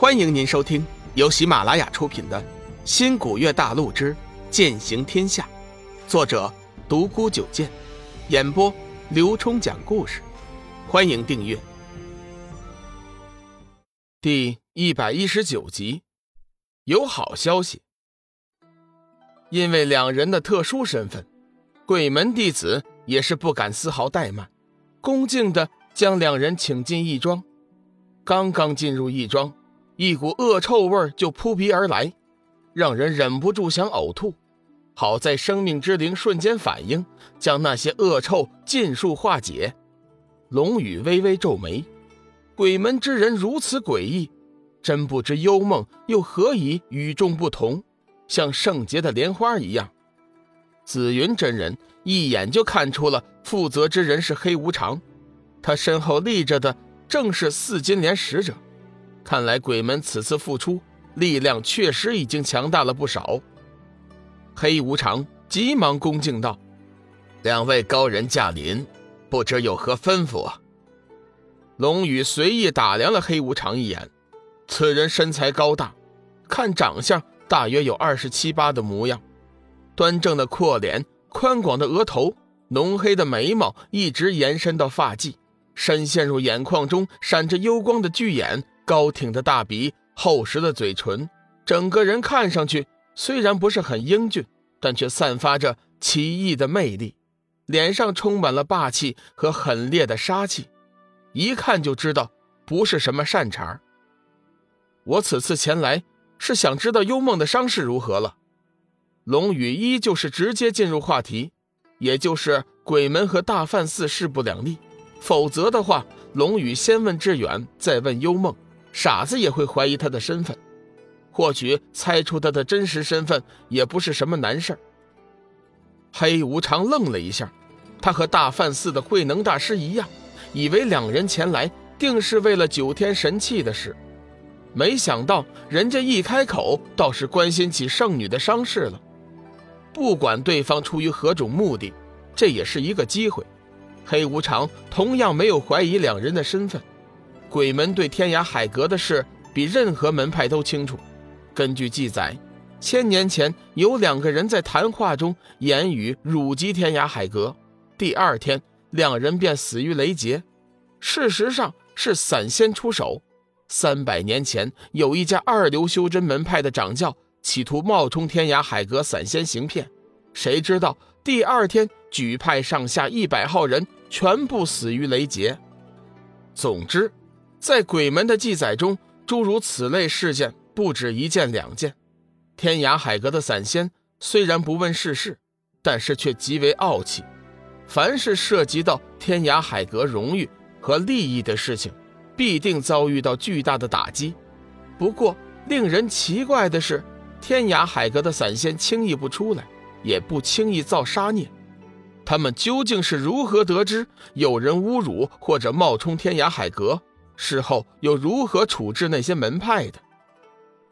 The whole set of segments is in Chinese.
欢迎您收听由喜马拉雅出品的《新古月大陆之剑行天下》，作者独孤九剑，演播刘冲讲故事。欢迎订阅。第一百一十九集，有好消息。因为两人的特殊身份，鬼门弟子也是不敢丝毫怠慢，恭敬的将两人请进义庄。刚刚进入义庄。一股恶臭味就扑鼻而来，让人忍不住想呕吐。好在生命之灵瞬间反应，将那些恶臭尽数化解。龙宇微微皱眉，鬼门之人如此诡异，真不知幽梦又何以与众不同，像圣洁的莲花一样。紫云真人一眼就看出了负责之人是黑无常，他身后立着的正是四金莲使者。看来鬼门此次复出，力量确实已经强大了不少。黑无常急忙恭敬道：“两位高人驾临，不知有何吩咐？”啊？”龙宇随意打量了黑无常一眼，此人身材高大，看长相大约有二十七八的模样，端正的阔脸，宽广的额头，浓黑的眉毛一直延伸到发际，深陷入眼眶中闪着幽光的巨眼。高挺的大鼻，厚实的嘴唇，整个人看上去虽然不是很英俊，但却散发着奇异的魅力。脸上充满了霸气和狠烈的杀气，一看就知道不是什么善茬。我此次前来是想知道幽梦的伤势如何了。龙宇依旧是直接进入话题，也就是鬼门和大梵寺势不两立，否则的话，龙宇先问志远，再问幽梦。傻子也会怀疑他的身份，或许猜出他的真实身份也不是什么难事黑无常愣了一下，他和大梵寺的慧能大师一样，以为两人前来定是为了九天神器的事，没想到人家一开口倒是关心起圣女的伤势了。不管对方出于何种目的，这也是一个机会。黑无常同样没有怀疑两人的身份。鬼门对天涯海阁的事比任何门派都清楚。根据记载，千年前有两个人在谈话中言语辱及天涯海阁，第二天两人便死于雷劫。事实上是散仙出手。三百年前有一家二流修真门派的掌教企图冒充天涯海阁散仙行骗，谁知道第二天举派上下一百号人全部死于雷劫。总之。在鬼门的记载中，诸如此类事件不止一件两件。天涯海阁的散仙虽然不问世事，但是却极为傲气。凡是涉及到天涯海阁荣誉和利益的事情，必定遭遇到巨大的打击。不过，令人奇怪的是，天涯海阁的散仙轻易不出来，也不轻易造杀孽。他们究竟是如何得知有人侮辱或者冒充天涯海阁？事后又如何处置那些门派的？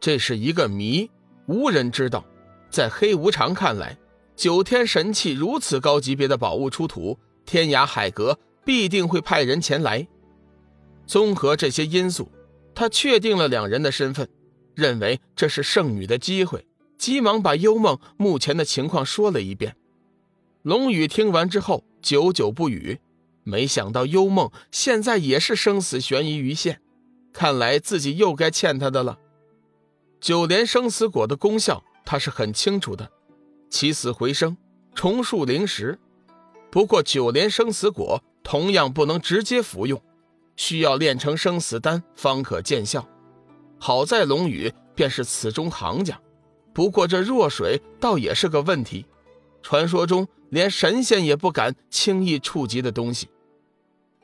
这是一个谜，无人知道。在黑无常看来，九天神器如此高级别的宝物出土，天涯海阁必定会派人前来。综合这些因素，他确定了两人的身份，认为这是圣女的机会，急忙把幽梦目前的情况说了一遍。龙宇听完之后，久久不语。没想到幽梦现在也是生死悬疑于线，看来自己又该欠他的了。九莲生死果的功效他是很清楚的，起死回生，重塑灵石。不过九莲生死果同样不能直接服用，需要炼成生死丹方可见效。好在龙宇便是此中行家，不过这弱水倒也是个问题，传说中连神仙也不敢轻易触及的东西。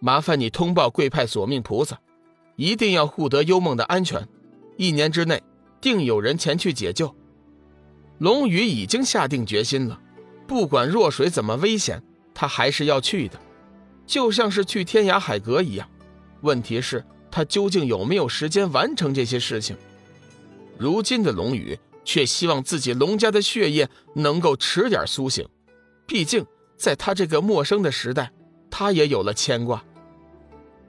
麻烦你通报贵派索命菩萨，一定要护得幽梦的安全。一年之内，定有人前去解救。龙宇已经下定决心了，不管弱水怎么危险，他还是要去的，就像是去天涯海阁一样。问题是，他究竟有没有时间完成这些事情？如今的龙宇却希望自己龙家的血液能够迟点苏醒，毕竟在他这个陌生的时代，他也有了牵挂。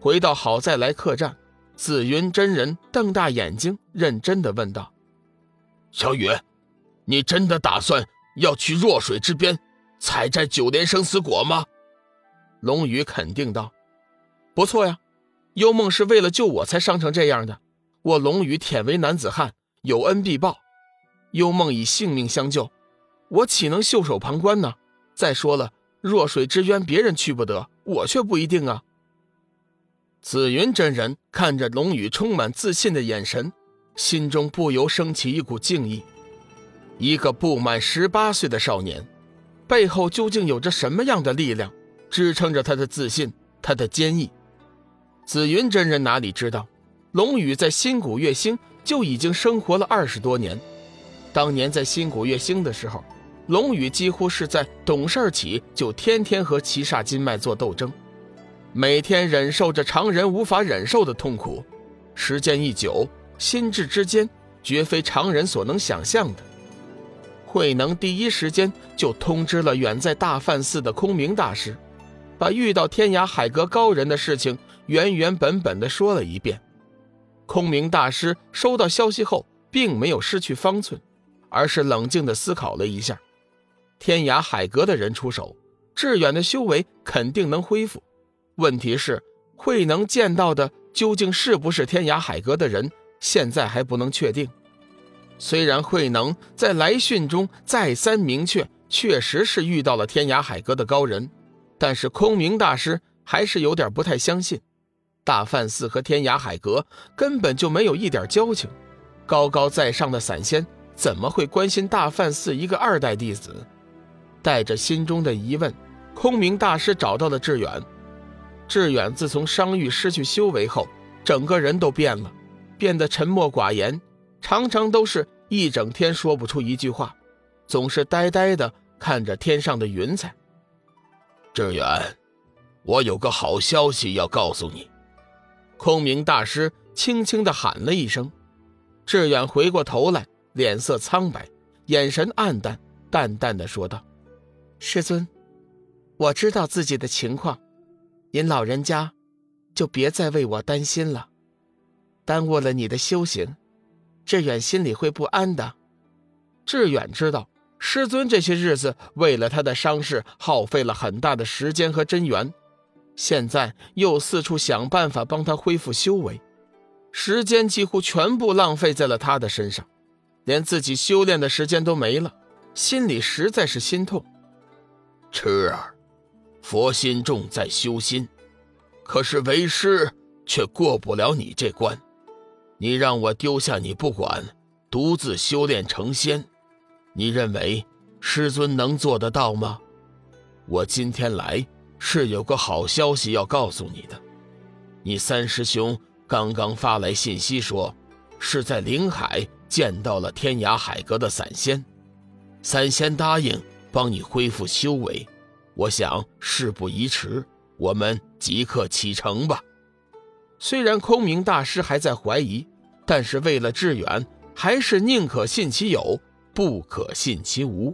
回到好再来客栈，紫云真人瞪大眼睛，认真的问道：“小雨，你真的打算要去弱水之边采摘九莲生死果吗？”龙宇肯定道：“不错呀，幽梦是为了救我才伤成这样的。我龙宇舔为男子汉，有恩必报。幽梦以性命相救，我岂能袖手旁观呢？再说了，弱水之渊别人去不得，我却不一定啊。”紫云真人看着龙宇充满自信的眼神，心中不由升起一股敬意。一个不满十八岁的少年，背后究竟有着什么样的力量，支撑着他的自信，他的坚毅？紫云真人哪里知道，龙宇在新古月星就已经生活了二十多年。当年在新古月星的时候，龙宇几乎是在懂事起就天天和七煞金脉做斗争。每天忍受着常人无法忍受的痛苦，时间一久，心智之间绝非常人所能想象的。慧能第一时间就通知了远在大梵寺的空明大师，把遇到天涯海阁高人的事情原原本本的说了一遍。空明大师收到消息后，并没有失去方寸，而是冷静的思考了一下：天涯海阁的人出手，致远的修为肯定能恢复。问题是，慧能见到的究竟是不是天涯海阁的人，现在还不能确定。虽然慧能在来讯中再三明确，确实是遇到了天涯海阁的高人，但是空明大师还是有点不太相信。大梵寺和天涯海阁根本就没有一点交情，高高在上的散仙怎么会关心大梵寺一个二代弟子？带着心中的疑问，空明大师找到了志远。志远自从伤愈失去修为后，整个人都变了，变得沉默寡言，常常都是一整天说不出一句话，总是呆呆的看着天上的云彩。志远，我有个好消息要告诉你。空明大师轻轻的喊了一声，志远回过头来，脸色苍白，眼神暗淡，淡淡的说道：“师尊，我知道自己的情况。”您老人家，就别再为我担心了，耽误了你的修行，志远心里会不安的。志远知道师尊这些日子为了他的伤势耗费了很大的时间和真元，现在又四处想办法帮他恢复修为，时间几乎全部浪费在了他的身上，连自己修炼的时间都没了，心里实在是心痛。痴儿。佛心重在修心，可是为师却过不了你这关。你让我丢下你不管，独自修炼成仙，你认为师尊能做得到吗？我今天来是有个好消息要告诉你的。你三师兄刚刚发来信息说，是在灵海见到了天涯海阁的散仙，散仙答应帮你恢复修为。我想事不宜迟，我们即刻启程吧。虽然空明大师还在怀疑，但是为了致远，还是宁可信其有，不可信其无。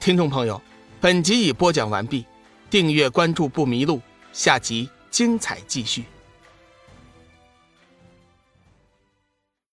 听众朋友，本集已播讲完毕，订阅关注不迷路，下集精彩继续。